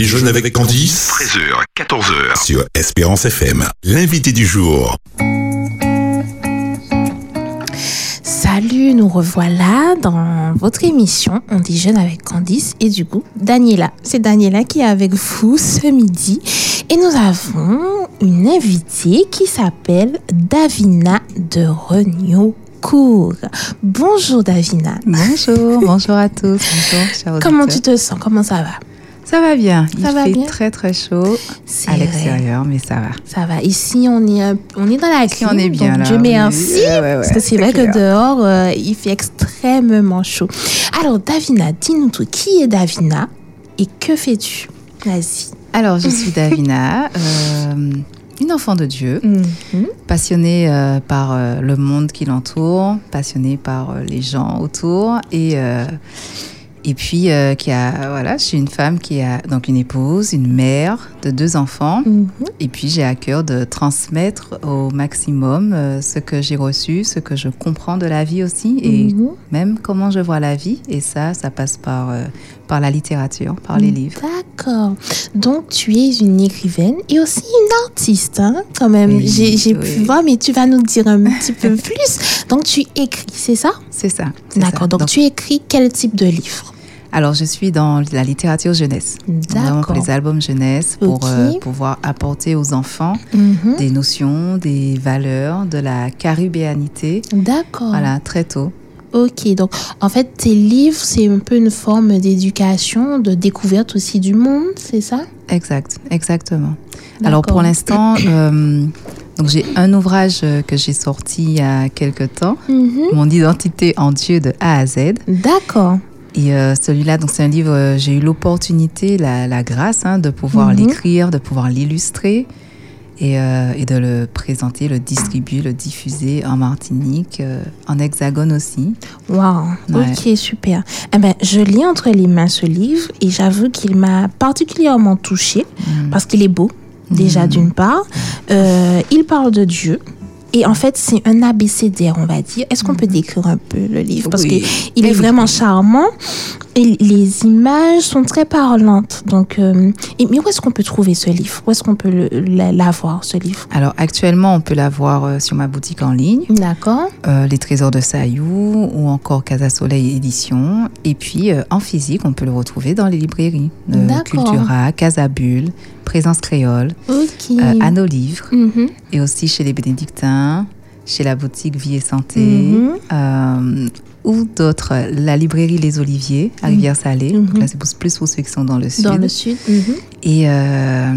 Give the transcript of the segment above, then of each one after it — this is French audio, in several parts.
déjeune avec Candice 13h, 14h. sur Espérance FM. L'invité du jour. Salut, nous revoilà dans votre émission On déjeune avec Candice et du coup Daniela. C'est Daniela qui est avec vous ce midi et nous avons une invitée qui s'appelle Davina de Reniocourt. Bonjour Davina. Bonjour, bonjour à tous. Bonjour, chers Comment tu te sens? Comment ça va? Ça va bien. Il Ça va fait bien très très chaud à l'extérieur, mais ça va. Ça va. Ici, on est, on est dans la clim. on est bien, donc là, Dieu oui. merci. Ouais, parce que c'est vrai clair. que dehors, euh, il fait extrêmement chaud. Alors, Davina, dis-nous tout. Qui est Davina et que fais-tu? Vas-y. Alors, je suis Davina, euh, une enfant de Dieu, Mhm. passionnée euh, par le monde qui l'entoure, passionnée par les gens autour et et puis euh, qui a voilà, je suis une femme qui a donc une épouse, une mère de deux enfants. Mhm. Et puis j'ai à cœur de transmettre au maximum euh, ce que j'ai reçu, ce que je comprends de la vie aussi, et Mhm. même comment je vois la vie. Et ça, ça passe par, euh, par la littérature, par les livres. D'accord. Donc, tu es une écrivaine et aussi une artiste, hein, quand même. Oui, J'ai pu voir, mais tu vas nous dire un petit peu plus. Donc, tu écris, c'est ça? C'est ça. D'accord. ça. Donc, tu écris quel type de livre? Alors, je suis dans la littérature jeunesse. D'accord. les albums jeunesse, pour euh, pouvoir apporter aux enfants Mhm. des notions, des valeurs, de la caribéanité. D'accord. Voilà, très tôt. Ok, donc en fait, tes livres, c'est un peu une forme d'éducation, de découverte aussi du monde, c'est ça? Exact, exactement. Alors pour l'instant, euh, donc j'ai un ouvrage euh, que j'ai sorti il y a quelque temps, Mhm. Mon identité en Dieu de A à Z. D'accord. Et euh, celui-là, donc c'est un livre, euh, j'ai eu l'opportunité, la, la grâce hein, de pouvoir Mhm. l'écrire, de pouvoir l'illustrer et, euh, et de le présenter, le distribuer, le diffuser en Martinique, en Hexagone aussi. Waouh. Ouais. Ok, super. Eh ben, je lis entre les mains ce livre et j'avoue qu'il m'a particulièrement touchée Mm. parce qu'il est beau, déjà d'une part. Il parle de Dieu. Et en fait, c'est un abécédaire, on va dire. Est-ce qu'on peut décrire un peu le livre? Parce Mm-hmm. Oui. que il est vraiment charmant et les images sont très parlantes. Donc, euh, et, mais où est-ce qu'on peut trouver ce livre? Où est-ce qu'on peut l'avoir, ce livre? Alors actuellement, on peut l'avoir euh, sur ma boutique en ligne. D'accord. euh, Les Trésors de Sayou ou encore Casa Soleil Édition. Et puis en physique, on peut le retrouver dans les librairies. D'accord. Cultura, Casabule, Présence Créole, euh, à nos livres. Mhm. Et aussi chez les Bénédictins, chez la boutique Vie et Santé. Mhm. euh, ou d'autres, la librairie Les Oliviers à Rivière-Salée. Donc Mhm. là, c'est plus pour ceux qui sont dans le sud. Dans le sud. Mhm. Et euh,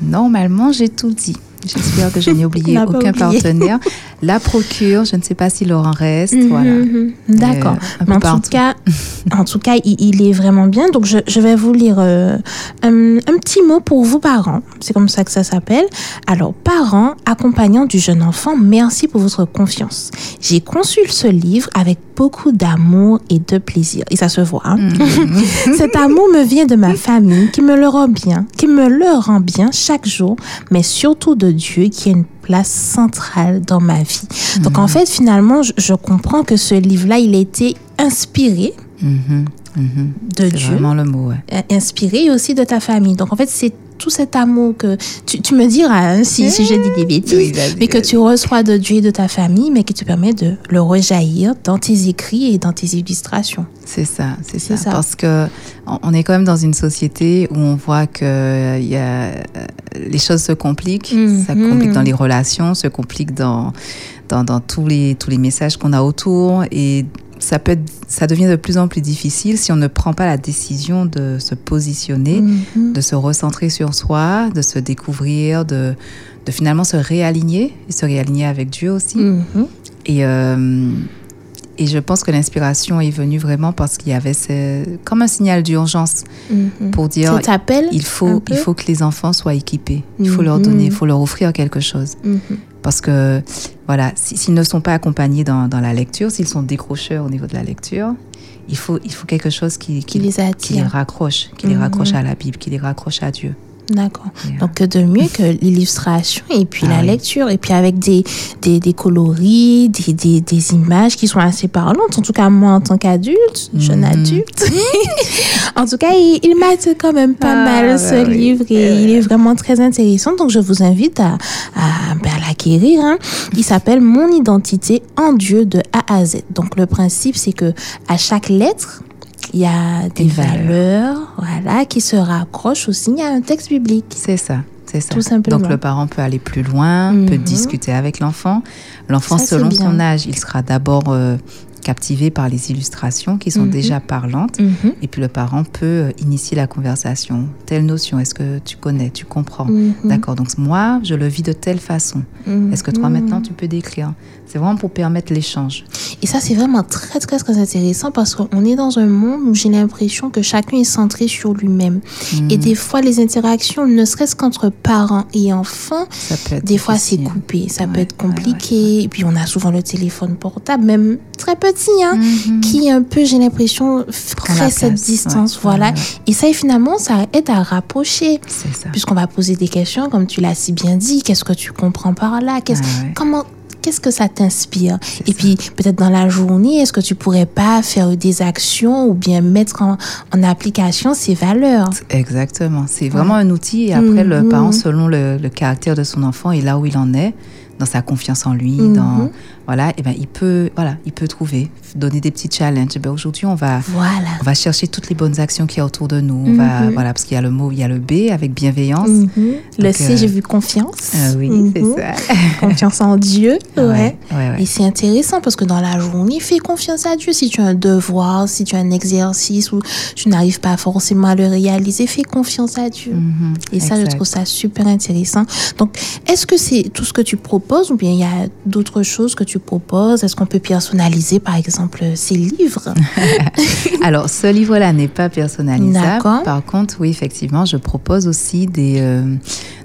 normalement, j'ai tout dit. J'espère que je n'ai oublié aucun oublié. partenaire. La procure, je ne sais pas s'il en reste. Mhm, Voilà. mhm. D'accord. Euh, en tout cas, en tout cas, il, il est vraiment bien. Donc, je, je vais vous lire euh, un, un petit mot pour vous, parents. C'est comme ça que ça s'appelle. Alors, parents, accompagnants du jeune enfant, merci pour votre confiance. J'ai conçu ce livre avec beaucoup d'amour et de plaisir. Et ça se voit. hein. Mhm. Cet amour me vient de ma famille qui me le rend bien, qui me le rend bien chaque jour, mais surtout de Dieu qui a une place centrale dans ma vie. Donc en fait, finalement, je, je comprends que ce livre-là, il a été inspiré Mhm, mhm. de Dieu, vraiment le mot, ouais. euh, inspiré aussi de ta famille. Donc en fait, c'est tout cet amour que tu, tu me diras hein, si, si je dis des bêtises, Oui, mais que tu reçois de Dieu et de ta famille, mais qui te permet de le rejaillir dans tes écrits et dans tes illustrations. C'est ça, c'est ça. Ça. Parce que on est quand même dans une société où on voit que euh, y a, euh, les choses se compliquent. Ça Mhm. complique dans les relations, se complique dans, dans, dans tous, les, tous les messages qu'on a autour. Et ça, peut être- ça devient de plus en plus difficile si on ne prend pas la décision de se positionner, Mhm. de se recentrer sur soi, de se découvrir, de, de finalement se réaligner, et se réaligner avec Dieu aussi. Mhm. Et, euh, et je pense que l'inspiration est venue vraiment parce qu'il y avait ce, comme un signal d'urgence Mhm. pour dire il faut, il faut que les enfants soient équipés. Il faut leur donner, il faut leur offrir quelque chose. Mhm. Parce que, voilà, si- s'ils ne sont pas accompagnés dans, dans la lecture, s'ils sont décrocheurs au niveau de la lecture, il faut, il faut quelque chose qui, Qui les qui les raccroche, qui les Mhm. raccroche à la Bible, qui les raccroche à Dieu. D'accord. Yeah. Donc, de mieux que l'illustration et puis Ah la oui. lecture, et puis avec des, des, des coloris, des, des, des images qui sont assez parlantes. En tout cas, moi, en tant qu'adulte, jeune Mhm. adulte, en tout cas, il, il quand même pas Ah, mal bah ce oui. livre et il est vraiment très intéressant. Donc, je vous invite à, à, ben, à l'acquérir. hein. Il s'appelle Mon identité en Dieu de A à Z. Donc, le principe, c'est que à chaque lettre, il y a des valeurs, voilà, qui se raccrochent aussi à un texte biblique. C'est ça. C'est ça. Tout simplement. Donc le parent peut aller plus loin, peut Mhm. discuter avec l'enfant. L'enfant, selon son âge, il sera d'abord euh, captivé par les illustrations qui sont Mhm. déjà parlantes. Mhm. Et puis le parent peut euh, initier la conversation. Telle notion, est-ce que tu connais, tu comprends? D'accord, donc moi, je le vis de telle façon. Est-ce que toi, maintenant, tu peux décrire? C'est vraiment pour permettre l'échange. Et ça, c'est vraiment très, très, très intéressant parce qu'on est dans un monde où j'ai l'impression que chacun est centré sur lui-même. Mhm. Et des fois, les interactions, ne serait-ce qu'entre parents et enfants, des fois, c'est coupé. Ça peut être compliqué. Et puis, on a souvent le téléphone portable, même très petit, hein, Mhm. qui, un peu, j'ai l'impression, crée cette distance. Voilà. Et ça, finalement, ça aide à rapprocher. C'est ça. Puisqu'on va poser des questions, comme tu l'as si bien dit, qu'est-ce que tu comprends par là Qu'est-ce comment qu'est-ce que ça t'inspire? Et ça. puis peut-être dans la journée, est-ce que tu pourrais pas faire des actions ou bien mettre en, en application ces valeurs? Exactement. C'est vraiment un outil. Et après, le Mhm. parent, selon le, le caractère de son enfant et là où il en est, dans sa confiance en lui, Mhm. dans voilà, et ben il peut voilà, il peut trouver, donner des petits challenges. Ben, aujourd'hui, on va Voilà. on va chercher toutes les bonnes actions qu'il y a autour de nous. On va Mhm. voilà parce qu'il y a le mot, il y a le B avec bienveillance. Mhm. Le Donc, C, euh, j'ai vu confiance. Ah oui, Mhm. c'est ça. Confiance en Dieu. Ouais. ouais, ouais, ouais. Et c'est intéressant parce que dans la journée, fais confiance à Dieu. Si tu as un devoir, si tu as un exercice ou tu n'arrives pas forcément à le réaliser, fais confiance à Dieu. Mhm. Et ça, je trouve ça super intéressant. Donc, est-ce que c'est tout ce que tu proposes ou bien il y a d'autres choses que tu proposes? Est-ce qu'on peut personnaliser, par exemple, ces livres? Alors, ce livre-là n'est pas personnalisable. Par contre, oui, effectivement, je propose aussi des. euh,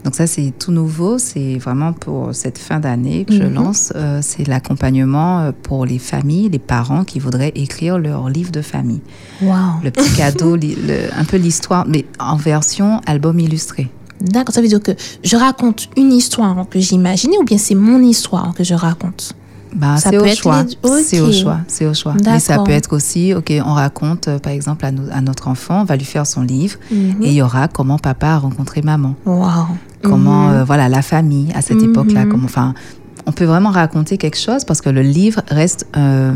donc, ça, c'est tout nouveau. C'est vraiment pour cette fin d'année que je Mhm. lance. Euh, c'est l'accompagnement euh, pour les familles, les parents qui voudraient écrire leur livre de famille. Waouh Le petit cadeau, le- un peu l'histoire, mais en version album illustré. D'accord, ça veut dire que je raconte une histoire que j'imaginais ou bien c'est mon histoire que je raconte? Bah, c'est au choix. C'est au choix. C'est au choix. Mais ça peut être aussi, ok, on raconte, euh, par exemple, à, no- à notre enfant, on va lui faire son livre, Mhm. et il y aura comment papa a rencontré maman. Waouh comment Mhm. euh, voilà la famille à cette Mhm. époque-là enfin on peut vraiment raconter quelque chose parce que le livre reste euh,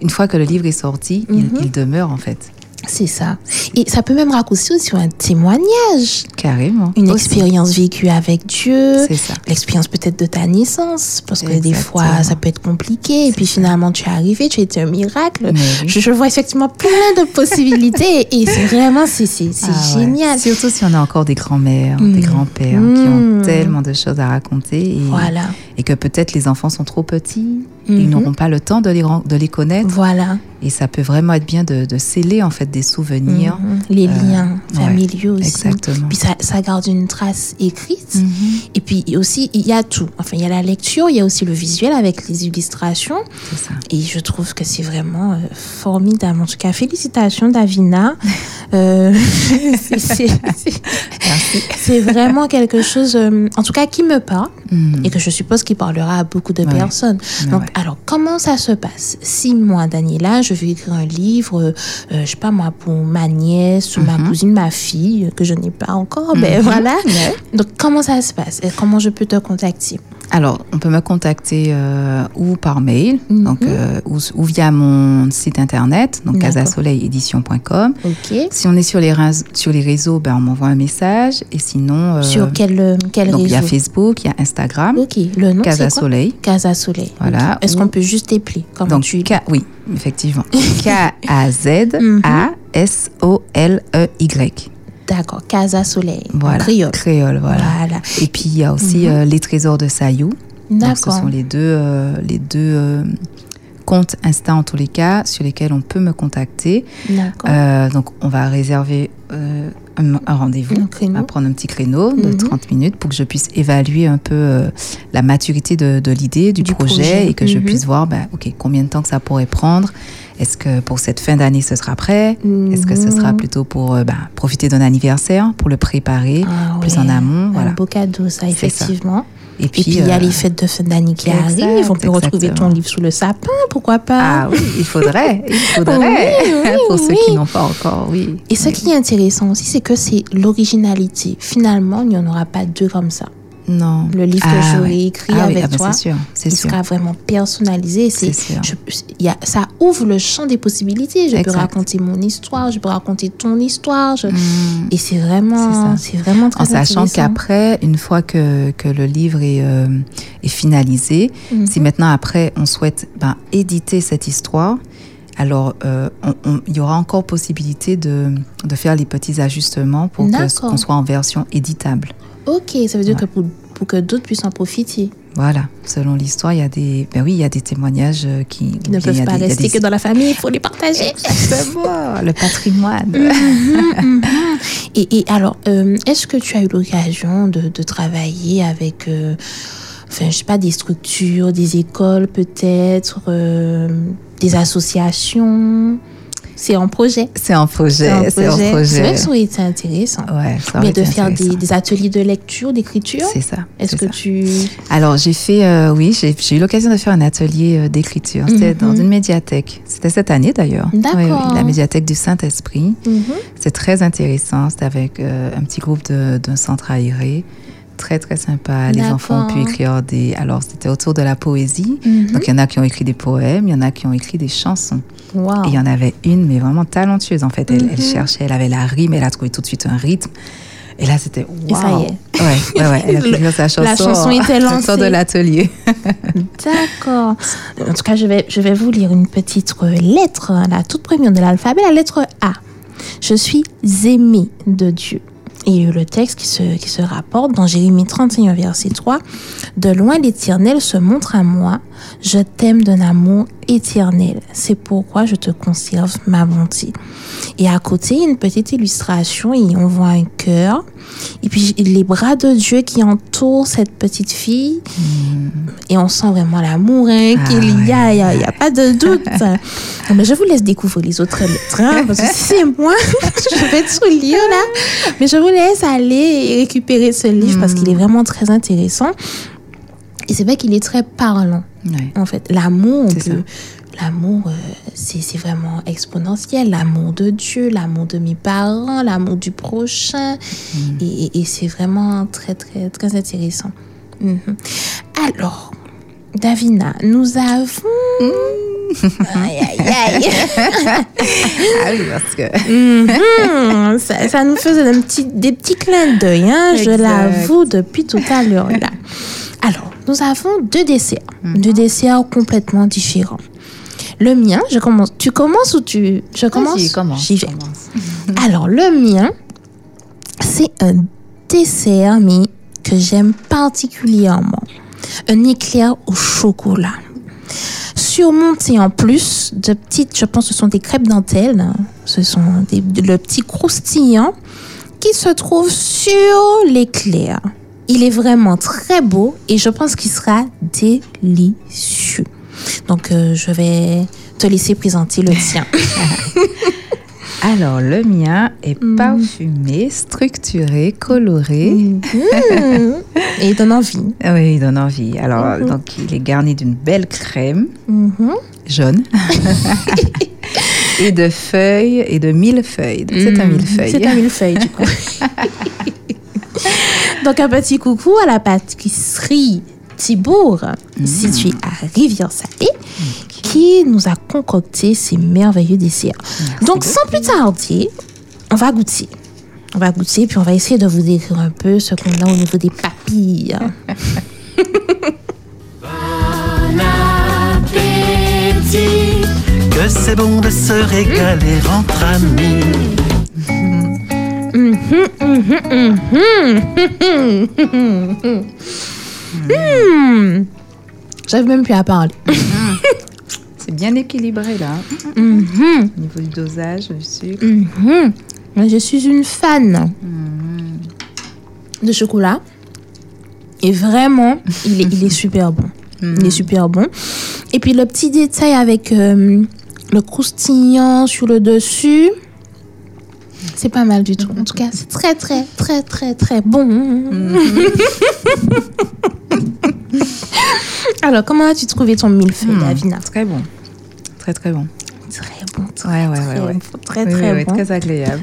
une fois que le livre est sorti il- il, demeure en fait C'est ça. Et ça peut même raconter aussi un témoignage, carrément une Aussi. expérience vécue avec Dieu. c'est ça l'expérience peut-être de ta naissance, parce que des fois, ça peut être compliqué, et puis ça. finalement, tu es arrivé, tu été un miracle. Oui. Je, je vois effectivement plein de possibilités, et c'est vraiment, c'est Ah ouais. génial. surtout si on a encore des grands-mères des grands-pères qui ont Mhm. tellement de choses à raconter et, Voilà. et que peut-être les enfants sont trop petits ils Mhm. n'auront pas le temps de les, ren- de les connaître Voilà. et ça peut vraiment être bien de, de sceller en fait des souvenirs Mhm. Les Euh, liens ouais, familiaux aussi. exactement Puis ça, ça garde une trace écrite. Mhm. Et puis aussi, il y a tout. Enfin, il y a la lecture, il y a aussi le visuel avec les illustrations. c'est ça Et je trouve que c'est vraiment euh, formidable. En tout cas, félicitations, Davina. Euh, c'est- c'est c'est- merci c'est vraiment quelque chose, en tout cas, qui me parle et que je suppose qui parlera à beaucoup de Ouais. personnes. Donc. Alors, comment ça se passe? Si moi, Daniela, je veux écrire un livre, euh, euh, je sais pas moi, pour ma nièce, ou ma Mhm. cousine, ma fille, euh, que je n'ai pas encore, ben Mhm. voilà. Ouais. Donc, comment ça se passe? Et comment je peux te contacter? Alors, on peut me contacter euh, ou par mail, Mhm. donc, euh, ou, ou via mon site internet, donc casasoleilédition.com. Ok. Si on est sur les, rais- sur les réseaux, ben, on m'envoie un message. Et sinon, euh, Sur quel, quel donc, il y a réseau Facebook, il y a Instagram, Ok, le nom, Casa c'est quoi? Soleil. Casa Soleil. Voilà. Est-ce Ou- qu'on peut juste Comment Donc, tu K, oui, effectivement. K-A-Z-A-S-O-L-E-Y. D'accord, Casa Soleil. Voilà. Créole. Créole, voilà. Voilà. Et puis, il y a aussi Mhm. euh, Les Trésors de Sayou. Donc, ce D'accord. sont les deux, euh, les deux euh, comptes Insta, en tous les cas, sur lesquels on peut me contacter. D'accord. Donc, on va réserver un, un rendez-vous. On va prendre un petit créneau de Mhm. 30 minutes pour que je puisse évaluer un peu la maturité de, de l'idée, du, Du projet, projet. et que je Mhm. puisse voir, ben, OK, combien de temps que ça pourrait prendre. Est-ce que pour cette fin d'année ce sera prêt? Est-ce que ce sera Mhm. plutôt pour euh, ben, profiter d'un anniversaire, pour le préparer Ah plus ouais, en amont? Un Voilà. beau cadeau, ça, effectivement. Et puis, il y a euh, les fêtes de fin d'année qui exact, arrivent. On peut retrouver ton livre sous le sapin, pourquoi pas? Ah oui, il faudrait, il faudrait. Oui, oui, pour ceux qui n'ont pas encore, oui. Et ce qui est intéressant aussi, c'est que c'est l'originalité. Finalement, il n'y en aura pas deux comme ça. Non. Le livre que Ah j'aurais ouais. écrit Ah oui, avec ah ben, toi, sûr, il sûr. sera vraiment personnalisé. C'est, je- y a, ça ouvre le champ des possibilités. Je peux raconter mon histoire, je peux raconter ton histoire. je- Mm. Et c'est vraiment, C'est vraiment très En sachant qu'après, une fois que, que le livre est, euh, est finalisé, Mhm. si maintenant après on souhaite ben, éditer cette histoire, alors euh, il y aura encore possibilité de, de faire les petits ajustements pour qu'on soit en version éditable. Ok, ça veut dire Ouais. que pour, pour que d'autres puissent en profiter, Voilà, selon l'histoire, il y a des, ben oui, il y a des témoignages euh, qui qui ne peuvent pas des- rester des- que dans la famille, il faut les partager. Exactement, le patrimoine. Mhm, mhm. et, et alors, euh, est-ce que tu as eu l'occasion de, de travailler avec, euh, enfin, je sais pas, des structures, des écoles peut-être, euh, des associations? C'est en projet. C'est un projet, c'est un C'est vrai projet. que ça aurait été intéressant. Ouais, ça aurait Mais de faire des, ateliers de lecture, d'écriture? C'est ça. Est-ce que ça. tu... Alors, j'ai fait, euh, oui, j'ai eu l'occasion de faire un atelier euh, d'écriture. C'était Mhm. dans une médiathèque. C'était cette année d'ailleurs. D'accord. Oui, oui, la médiathèque du Saint-Esprit. Mhm. C'est très intéressant. C'était avec euh, un petit groupe d'un centre aéré. Très, très sympa. Les enfants ont pu écrire des. Alors, c'était autour de la poésie. Mhm. Donc, il y en a qui ont écrit des poèmes, il y en a qui ont écrit des chansons. Wow. Et il y en avait une, mais vraiment talentueuse. En fait, elle, elle Mhm. cherchait, elle avait la rime, elle a trouvé tout de suite un rythme. Et là, c'était Et ça y waouh. Ouais, ouais, ouais. Elle a pu sa chanson. la chanson était sortir de lancée. l'atelier. D'accord. En tout cas, je vais, je vais vous lire une petite lettre, la toute première de l'alphabet, la lettre A. Je suis aimé de Dieu. Et le texte qui se, qui se rapporte dans Jérémie 31, verset 3. De loin l'Éternel se montre à moi. Je t'aime d'un amour éternel. C'est pourquoi je te conserve ma bonté. Et à côté, une petite illustration et on voit un cœur. Et puis les bras de Dieu qui entourent cette petite fille. Et on sent vraiment l'amour hein, Ah qu'il y a, il n'y a, pas de doute. Mais je vous laisse découvrir les autres lettres, hein, parce que c'est moi, je vais tout lire là. Mais je vous laisse aller récupérer ce livre parce qu'il est vraiment très intéressant. Et c'est vrai qu'il est très parlant, Ouais. en fait. L'amour, L'amour, euh, c'est vraiment exponentiel. L'amour de Dieu, l'amour de mes parents, l'amour du prochain. Et, et- et c'est vraiment très, très, très intéressant. Mhm. Alors, Davina, nous avons... Aïe, aïe, aïe. Ah oui, parce que. Ça, ça nous faisait un petit, des petits clins d'œil, hein, je l'avoue, depuis tout à l'heure. Alors, nous avons deux desserts. Deux desserts complètement différents. Le mien, je commence. Tu commences ou tu... Je commence Vas-y, commence, J'y vais. commence. Alors, le mien, c'est un dessert, mais que j'aime particulièrement. Un éclair au chocolat. Surmonté en plus de petites, je pense que ce sont des crêpes dentelles. hein. Ce sont des, le petit croustillant qui se trouve sur l'éclair. Il est vraiment très beau et je pense qu'il sera délicieux. Donc, euh, je vais te laisser présenter le tien. Alors, le mien est Mm. parfumé, structuré, coloré. Mhm. Et il donne envie. Oui, il donne envie. Alors, Mhm. donc, il est garni d'une belle crème Mhm. jaune et de feuilles et de millefeuilles. C'est un millefeuille. C'est un millefeuille, du coup. Donc, un petit coucou à la pâtisserie Thibault, située à Rivière-Salée, qui nous a concocté ces merveilleux desserts. Donc, sans plus tarder, on va goûter. On va goûter, puis on va essayer de vous décrire un peu ce qu'on a au niveau des papilles. appétit, que c'est bon de se régaler entre amis. Hmm. J'arrive même plus à parler. C'est bien équilibré, là. Mhm. Au niveau du dosage, du sucre. Moi, Je suis une fan de chocolat. Et vraiment, il est, il est super bon. Il est super bon. Et puis le petit détail avec euh, le croustillant sur le dessus. C'est pas mal du tout. En tout cas, c'est très, très, très, très, très bon. Alors, comment as-tu trouvé ton millefeuille, Hmm, Davina Très bon. Très, très bon. Très bon, très, Ouais, ouais, très, ouais, ouais. très, Oui, très oui, bon. très agréable.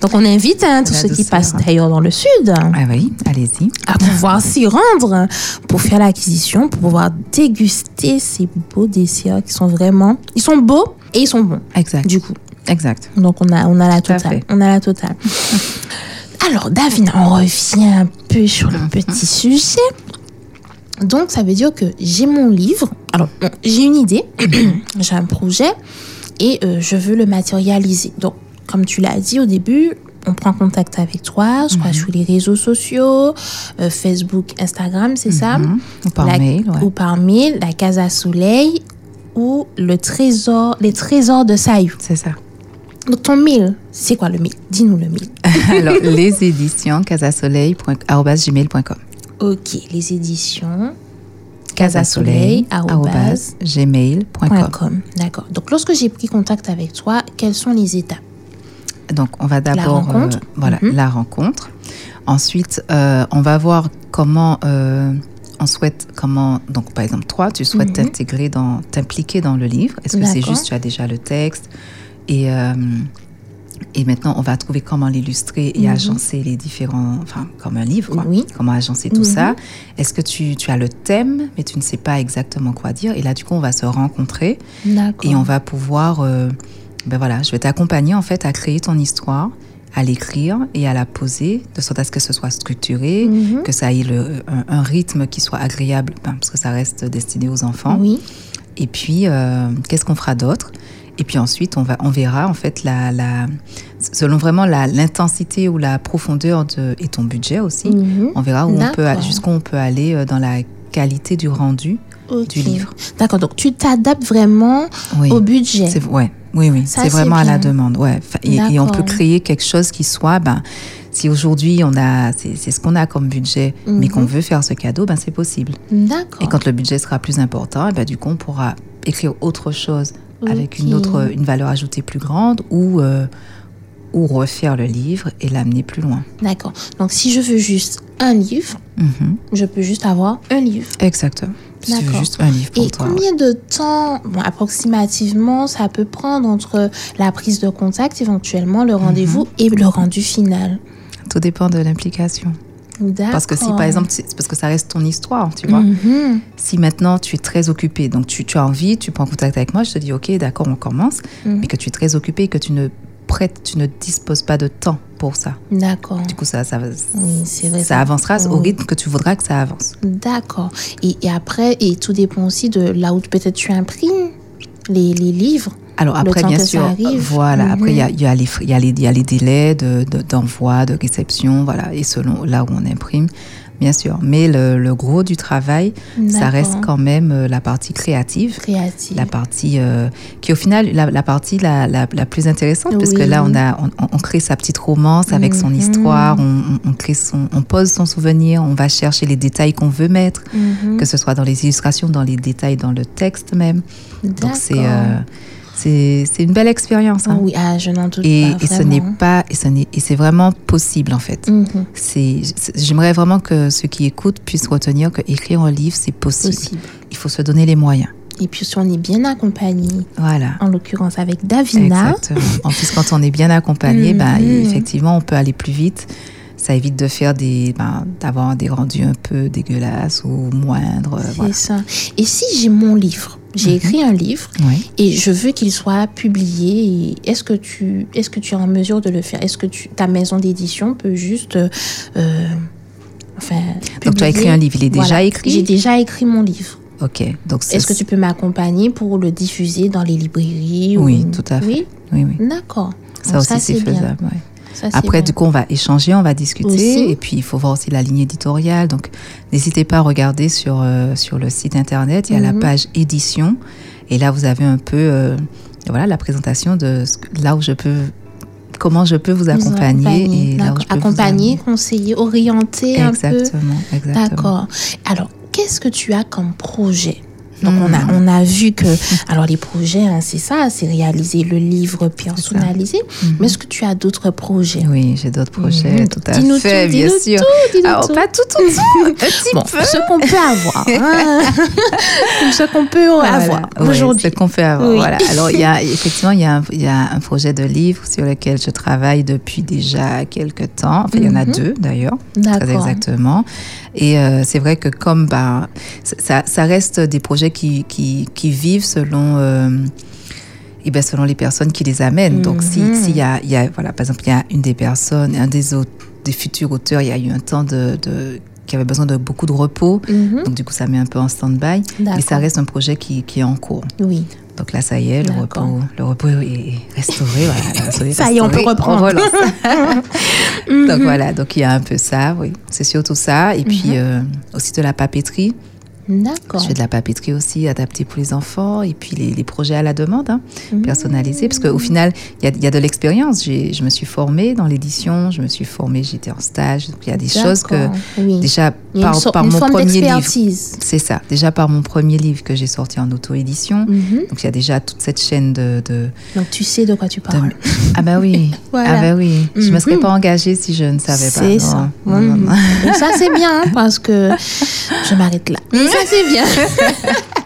Donc, on invite hein, tous ceux qui passent d'ailleurs dans le sud Ah oui, allez-y. à pouvoir s'y rendre pour faire l'acquisition, pour pouvoir déguster ces beaux desserts qui sont vraiment... Ils sont beaux et ils sont bons, Exact. du coup. Exact. Donc on a, on a la totale. On a la totale. Alors, Davina, on revient un peu sur le petit sujet. Donc, ça veut dire que j'ai mon livre. Alors, j'ai une idée, j'ai un projet et euh, je veux le matérialiser. Donc, comme tu l'as dit au début, on prend contact avec toi, je crois sur les réseaux sociaux, euh, Facebook, Instagram, c'est ça? Mhm. Ou par La- mail, ouais. Ou par mail, la Casa Soleil ou le trésor, les trésors de Sayou. C'est ça. Donc ton mail, c'est quoi le mail? Dis-nous le mail. Alors, les éditions casasoleil.gmail.com Ok, les éditions casasoleil.gmail.com. D'accord. Donc lorsque j'ai pris contact avec toi, quelles sont les étapes? Donc, on va d'abord... euh, voilà, Mhm. la rencontre. Ensuite, euh, on va voir comment... euh, on souhaite comment... Donc, par exemple, toi, tu souhaites Mhm. t'intégrer dans... T'impliquer dans le livre. Est-ce que c'est juste, tu as déjà le texte? Et... et maintenant, on va trouver comment l'illustrer et Mhm. agencer les différents, enfin, comme un livre, quoi. Oui. Comment agencer tout Mhm. ça. Est-ce que tu, tu as le thème, mais tu ne sais pas exactement quoi dire. Et là, du coup, on va se rencontrer D'accord. et on va pouvoir, euh, ben voilà, je vais t'accompagner en fait à créer ton histoire, à l'écrire et à la poser, de sorte à ce que ce soit structuré, Mhm. que ça ait le- un, un rythme qui soit agréable, ben, parce que ça reste destiné aux enfants. Oui. Et puis, euh, qu'est-ce qu'on fera d'autre? Et puis ensuite, on, va, on verra en fait la, la, selon vraiment l'intensité ou la profondeur de, et ton budget aussi. Mhm. On verra où on peut, D'accord. jusqu'où on peut aller euh, dans la qualité du rendu du livre. D'accord. Donc tu t'adaptes vraiment Oui. au budget. Ouais, oui, oui, c'est vraiment à la demande, ouais. Et, et on peut créer quelque chose qui soit, ben, si aujourd'hui on a, c'est ce qu'on a comme budget, mais Mhm. qu'on veut faire ce cadeau, ben c'est possible. D'accord. Et quand le budget sera plus important, eh ben, du coup on pourra écrire autre chose avec une autre, une valeur ajoutée plus grande ou euh, ou refaire le livre et l'amener plus loin. D'accord. Donc si je veux juste un livre, Mhm. je peux juste avoir un livre. Exactement. Si tu veux D'accord. juste un livre pour Et toi. combien de temps, bon, approximativement, ça peut prendre entre la prise de contact, éventuellement le rendez-vous Mhm. et le rendu final? Tout dépend de l'implication. Parce que si par exemple, parce que ça reste ton histoire, tu vois. Mhm. Si maintenant tu es très occupé, donc tu, tu as envie, tu prends contact avec moi, je te dis ok, d'accord, on commence, Mhm. mais que tu es très occupé et que tu ne prêtes, tu ne disposes pas de temps pour ça. D'accord. Du coup, ça, ça, Oui, vrai, ça avancera au rythme que tu voudras que ça avance. D'accord. Et, et après, et tout dépend aussi de là où peut-être tu imprimes les, les livres. Alors après, bien sûr, arrive. voilà. Mhm. Après, il y a, il y, a les fr- il y, a les- il y a les délais de- de- d'envoi, de, réception, voilà, et selon là où on imprime, bien sûr. Mais le, le gros du travail, ça reste quand même euh, la partie créative. Créative. la partie euh, qui est au final la, la partie la, la, la plus intéressante parce que Oui. là on a on, on crée sa petite romance avec son Mhm. histoire on, crée son on pose son souvenir on va chercher les détails qu'on veut mettre Mhm. que ce soit dans les illustrations dans les détails dans le texte même donc c'est euh, c'est une belle expérience hein. Ah oui, ah, je n'en doute et, pas. et ce n'est pas et ce n'est et c'est vraiment possible en fait Mhm. j'aimerais vraiment que ceux qui écoutent puissent retenir que écrire un livre c'est possible. Possible. il faut se donner les moyens Et puis si on est bien accompagné, voilà en l'occurrence avec Davina, Exactement. En plus, quand on est bien accompagné, Mhm. ben, effectivement, on peut aller plus vite. Ça évite de faire des, ben, d'avoir des rendus un peu dégueulasses ou moindres. c'est Voilà. ça. Et si j'ai mon livre, j'ai Mhm. écrit un livre Oui. et je veux qu'il soit publié, est-ce que tu est-ce que tu es en mesure de le faire? Est-ce que tu, ta maison d'édition peut juste euh, enfin Donc, tu as écrit un livre. Il est déjà Voilà. écrit? J'ai déjà écrit mon livre. Ok. Donc, Est-ce que tu peux m'accompagner pour le diffuser dans les librairies Oui, ou- tout à fait. Oui, Oui, oui. d'accord. Ça Donc aussi, c'est faisable. ouais. Ça, Après, du coup, on va échanger, on va discuter. Aussi. Et puis, il faut voir aussi la ligne éditoriale. Donc, n'hésitez pas à regarder sur, euh, sur le site internet. Il y a la Mhm. page édition. Et là, vous avez un peu euh, voilà, la présentation de ce là où je peux, comment je peux vous Vous accompagner. Et là où D'accord. je peux vous Accompagner, conseiller, orienter un peu. Exactement, exactement. D'accord. Alors, qu'est-ce que tu as comme projet Donc on a on a vu que alors les projets hein, c'est ça, c'est réaliser le livre personnalisé. Mais est-ce que tu as d'autres projets? Oui, j'ai d'autres projets, Mhm. tout à Dis-nous fait, tout, bien dis-nous sûr. tout, dis-nous Alors, tout. pas tout, tout, tout, un petit Bon, peu. ce qu'on peut avoir, hein. ce qu'on peut avoir aujourd'hui. ce qu'on peut avoir. Oui. Voilà. Alors, il y a, effectivement, il y, a un, il y a un projet de livre sur lequel je travaille depuis déjà quelques temps. Enfin, il y en a Mhm. deux, d'ailleurs. Très D'accord. exactement. Et euh, c'est vrai que comme bah, ça, ça reste des projets qui, qui, qui vivent selon, euh, eh ben, selon les personnes qui les amènent. Donc, si- Mhm. s'il y a, y a, voilà, par exemple, il y a une des personnes, un des, autres, des futurs auteurs, il y a eu un temps de, de- qui avait besoin de beaucoup de repos. Mhm. Donc, du coup, ça met un peu en stand-by. Mais ça reste un projet qui, qui est en cours. Oui. Donc là, ça y est, le repos, le repos est restauré. voilà, Ça y est, on peut reprendre. relance. Mhm. donc voilà, donc il y a un peu ça, oui. C'est surtout ça. Et puis euh, aussi de la papeterie. D'accord. Je fais de la papeterie aussi, adaptée pour les enfants. Et puis les, les projets à la demande, hein, Mhm. personnalisés. Parce qu'au final, il y a, il y a de l'expérience. Je me suis formée dans l'édition, je me suis formée, j'étais en stage. Donc il y a des choses que oui. déjà Il y a par, une, so- par une mon forme premier livre. C'est ça, déjà par mon premier livre que j'ai sorti en auto-édition. Mhm. Donc il y a déjà toute cette chaîne de, de, Donc tu sais de quoi tu de- parles. Ah bah oui. Voilà. Ah bah oui. Je me serais Mhm. pas engagée si je ne savais pas. C'est ça. non, non, Mhm. non. Et ça c'est bien hein, parce que je m'arrête là. Et ça c'est bien.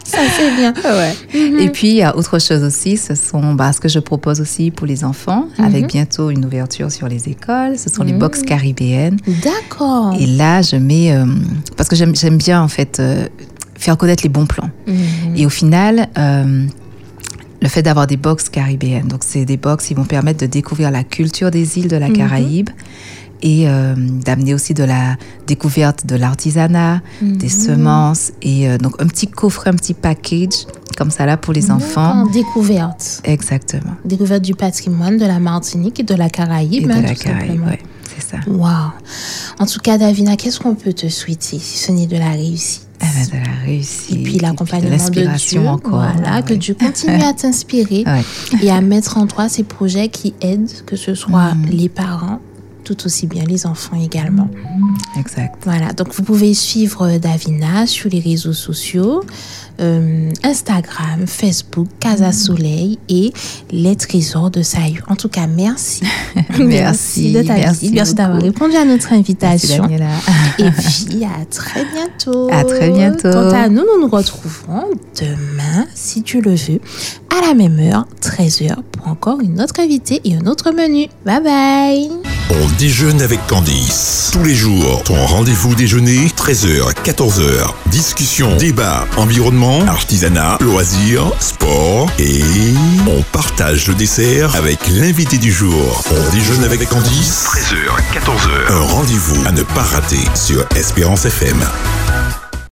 ça c'est bien. Ouais. Et puis il y a autre chose aussi, ce sont bah, ce que je propose aussi pour les enfants, avec bientôt une ouverture sur les écoles. Ce sont les box caribéennes. D'accord. Et là, je mets euh, parce que j'aime bien en fait euh, faire connaître les bons plans. Mhm. Et au final. euh, le fait d'avoir des box caribéennes, donc c'est des box qui vont permettre de découvrir la culture des îles de la Caraïbe et euh, d'amener aussi de la découverte de l'artisanat, des semences et euh, donc un petit coffret, un petit package comme ça là pour les enfants. Découverte. Exactement. Découverte du patrimoine de la Martinique et de la Caraïbe. Et de hein, la Caraïbe, ouais, c'est ça. Waouh. En tout cas, Davina, qu'est-ce qu'on peut te souhaiter si ce n'est de la réussite? Ah ben, de la réussite. et puis l'accompagnement de, Dieu, encore. voilà, ouais. que Dieu continue à t'inspirer Ouais. et à mettre en toi ces projets qui aident, que ce soit Mhm. les parents, tout aussi bien les enfants également. Exact. Voilà, donc vous pouvez suivre Davina sur les réseaux sociaux, euh, Instagram, Facebook, Casa Soleil et les trésors de Saï. En tout cas, merci. Merci, de ta merci visite. Merci d'avoir répondu à notre Merci invitation. Et puis, à très bientôt. À très bientôt. Quant à nous, nous nous retrouverons demain, si tu le veux, à la même heure, 13h, pour encore une autre invitée et un autre menu. Bye bye. On déjeune avec Candice. Tous les jours, ton rendez-vous déjeuner, 13h, 14h. Discussion, débat, environnement, artisanat, loisirs, sport et on partage le dessert avec l'invité du jour. On déjeune avec Candice, 13h, 14h. Un rendez-vous à ne pas rater sur Espérance FM.